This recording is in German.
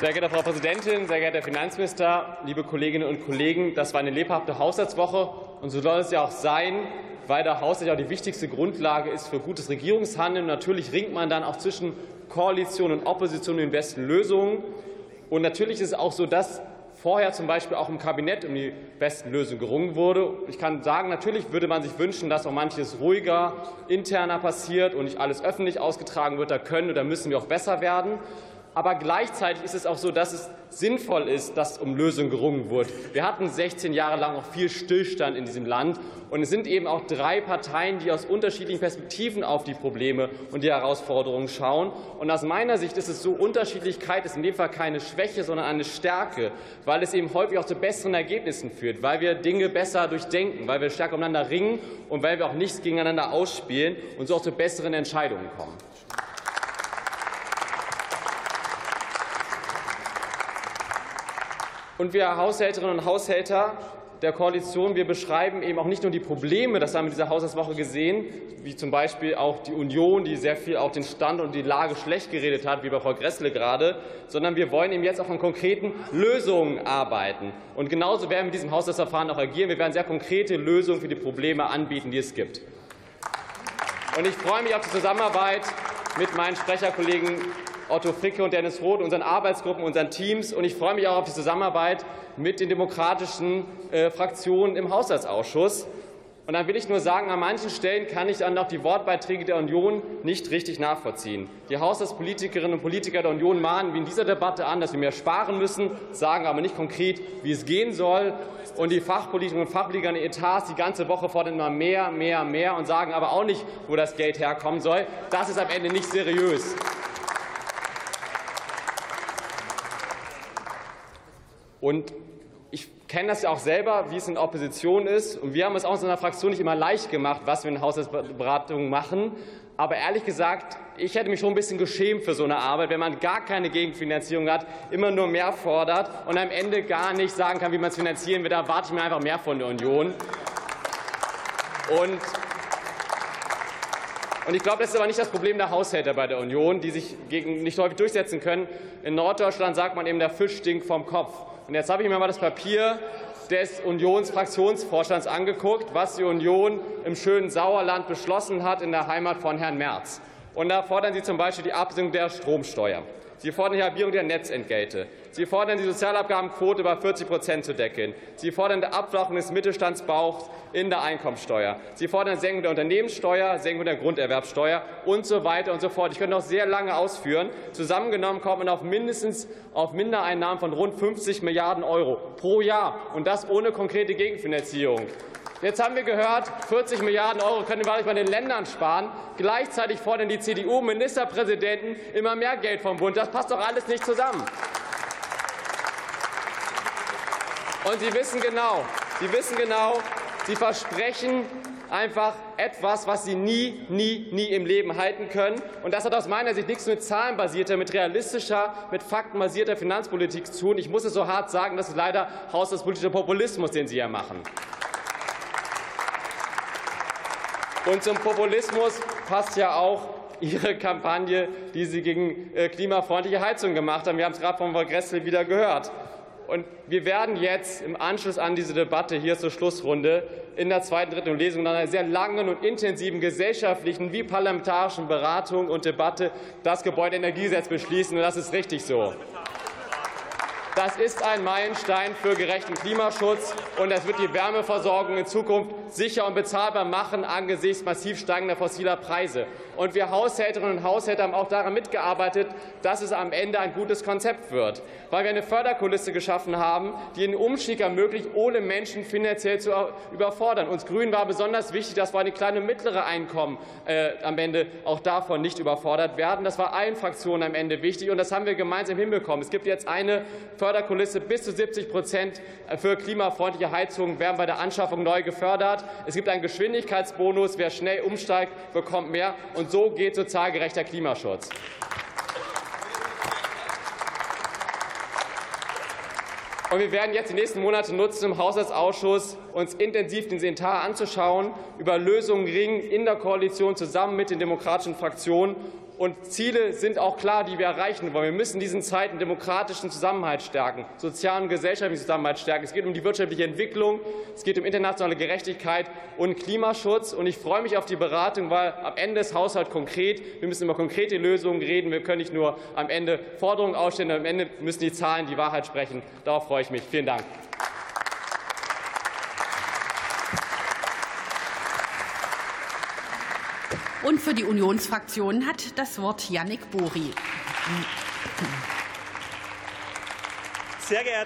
Sehr geehrte Frau Präsidentin, sehr geehrter Herr Finanzminister, liebe Kolleginnen und Kollegen! Das war eine lebhafte Haushaltswoche, und so soll es ja auch sein, weil der Haushalt ja auch die wichtigste Grundlage ist für gutes Regierungshandeln. natürlich ringt man dann auch zwischen Koalition und Opposition in den besten Lösungen. Und natürlich ist es auch so, dass vorher zum Beispiel auch im Kabinett um die besten Lösungen gerungen wurde. Ich kann sagen, natürlich würde man sich wünschen, dass auch manches ruhiger, interner passiert und nicht alles öffentlich ausgetragen wird. Da können oder müssen wir auch besser werden. Aber gleichzeitig ist es auch so, dass es sinnvoll ist, dass um Lösungen gerungen wird. Wir hatten 16 Jahre lang auch viel Stillstand in diesem Land. Und es sind eben auch drei Parteien, die aus unterschiedlichen Perspektiven auf die Probleme und die Herausforderungen schauen. Und aus meiner Sicht ist es so, Unterschiedlichkeit ist in dem Fall keine Schwäche, sondern eine Stärke, weil es eben häufig auch zu besseren Ergebnissen führt, weil wir Dinge besser durchdenken, weil wir stärker umeinander ringen und weil wir auch nichts gegeneinander ausspielen und so auch zu besseren Entscheidungen kommen. Und wir Haushälterinnen und Haushälter der Koalition, wir beschreiben eben auch nicht nur die Probleme, das haben wir in dieser Haushaltswoche gesehen, wie zum Beispiel auch die Union, die sehr viel auch den Stand und die Lage schlecht geredet hat, wie bei Frau Gressle gerade, sondern wir wollen eben jetzt auch an konkreten Lösungen arbeiten. Und genauso werden wir mit diesem Haushaltsverfahren auch agieren. Wir werden sehr konkrete Lösungen für die Probleme anbieten, die es gibt. Und ich freue mich auf die Zusammenarbeit mit meinen Sprecherkollegen Otto Fricke und Dennis Roth, unseren Arbeitsgruppen, unseren Teams. Und ich freue mich auch auf die Zusammenarbeit mit den demokratischen äh, Fraktionen im Haushaltsausschuss. Und dann will ich nur sagen, an manchen Stellen kann ich dann noch die Wortbeiträge der Union nicht richtig nachvollziehen. Die Haushaltspolitikerinnen und Politiker der Union mahnen wie in dieser Debatte an, dass wir mehr sparen müssen, sagen aber nicht konkret, wie es gehen soll. Und die Fachpolitikerinnen und Fachpolitiker in den Etats die ganze Woche fordern immer mehr, mehr, mehr und sagen aber auch nicht, wo das Geld herkommen soll. Das ist am Ende nicht seriös. Und ich kenne das ja auch selber, wie es in Opposition ist. Und wir haben es auch in unserer Fraktion nicht immer leicht gemacht, was wir in Haushaltsberatungen machen. Aber ehrlich gesagt, ich hätte mich schon ein bisschen geschämt für so eine Arbeit, wenn man gar keine Gegenfinanzierung hat, immer nur mehr fordert und am Ende gar nicht sagen kann, wie man es finanzieren will. Da erwarte ich mir einfach mehr von der Union. Und und ich glaube, das ist aber nicht das Problem der Haushälter bei der Union, die sich gegen nicht häufig durchsetzen können. In Norddeutschland sagt man eben, der Fisch stinkt vom Kopf. Und jetzt habe ich mir mal das Papier des Unionsfraktionsvorstands angeguckt, was die Union im schönen Sauerland beschlossen hat in der Heimat von Herrn Merz. Und da fordern Sie zum Beispiel die Absenkung der Stromsteuer. Sie fordern die Halbierung der Netzentgelte. Sie fordern die Sozialabgabenquote bei 40 Prozent zu deckeln. Sie fordern die Abflachung des Mittelstandsbauchs in der Einkommensteuer. Sie fordern Senkung der Unternehmenssteuer, Senkung der Grunderwerbsteuer und so weiter und so fort. Ich könnte noch sehr lange ausführen. Zusammengenommen kommt man auf mindestens auf Mindereinnahmen von rund 50 Milliarden Euro pro Jahr, und das ohne konkrete Gegenfinanzierung. Jetzt haben wir gehört, 40 Milliarden Euro können wir bei den Ländern sparen. Gleichzeitig fordern die CDU-Ministerpräsidenten immer mehr Geld vom Bund. Das passt doch alles nicht zusammen. Und Sie wissen genau, Sie wissen genau, Sie versprechen einfach etwas, was Sie nie, nie, nie im Leben halten können. Und das hat aus meiner Sicht nichts mit zahlenbasierter, mit realistischer, mit faktenbasierter Finanzpolitik zu tun. Ich muss es so hart sagen, das ist leider haushaltspolitischer Populismus, den Sie hier machen. Und zum Populismus passt ja auch Ihre Kampagne, die Sie gegen äh, klimafreundliche Heizung gemacht haben. Wir haben es gerade von Frau Gressel wieder gehört. Und wir werden jetzt im Anschluss an diese Debatte hier zur Schlussrunde in der zweiten, dritten Lesung nach einer sehr langen und intensiven gesellschaftlichen wie parlamentarischen Beratung und Debatte das Gebäudeenergiegesetz beschließen. Und das ist richtig so. Das ist ein Meilenstein für gerechten Klimaschutz, und es wird die Wärmeversorgung in Zukunft sicher und bezahlbar machen angesichts massiv steigender fossiler Preise. Und wir Haushälterinnen und Haushälter haben auch daran mitgearbeitet, dass es am Ende ein gutes Konzept wird, weil wir eine Förderkulisse geschaffen haben, die den Umstieg ermöglicht, ohne Menschen finanziell zu überfordern. Uns Grünen war besonders wichtig, dass vor allem kleine und mittlere Einkommen äh, am Ende auch davon nicht überfordert werden. Das war allen Fraktionen am Ende wichtig, und das haben wir gemeinsam hinbekommen. Es gibt jetzt eine Förderkulisse bis zu 70% für klimafreundliche Heizungen werden bei der Anschaffung neu gefördert. Es gibt einen Geschwindigkeitsbonus. Wer schnell umsteigt, bekommt mehr. Und so geht sozial gerechter Klimaschutz. Und wir werden jetzt die nächsten Monate nutzen im Haushaltsausschuss, uns intensiv den Sentar anzuschauen, über Lösungen ringen in der Koalition zusammen mit den demokratischen Fraktionen und Ziele sind auch klar, die wir erreichen wollen. Wir müssen diesen Zeiten demokratischen Zusammenhalt stärken, sozialen und gesellschaftlichen Zusammenhalt stärken. Es geht um die wirtschaftliche Entwicklung, es geht um internationale Gerechtigkeit und Klimaschutz. Und ich freue mich auf die Beratung, weil am Ende ist Haushalt konkret. Wir müssen über konkrete Lösungen reden. Wir können nicht nur am Ende Forderungen ausstellen, am Ende müssen die Zahlen die Wahrheit sprechen. Darauf freue ich mich. Vielen Dank. Und für die Unionsfraktion hat das Wort Yannick Bori. Sehr geehrte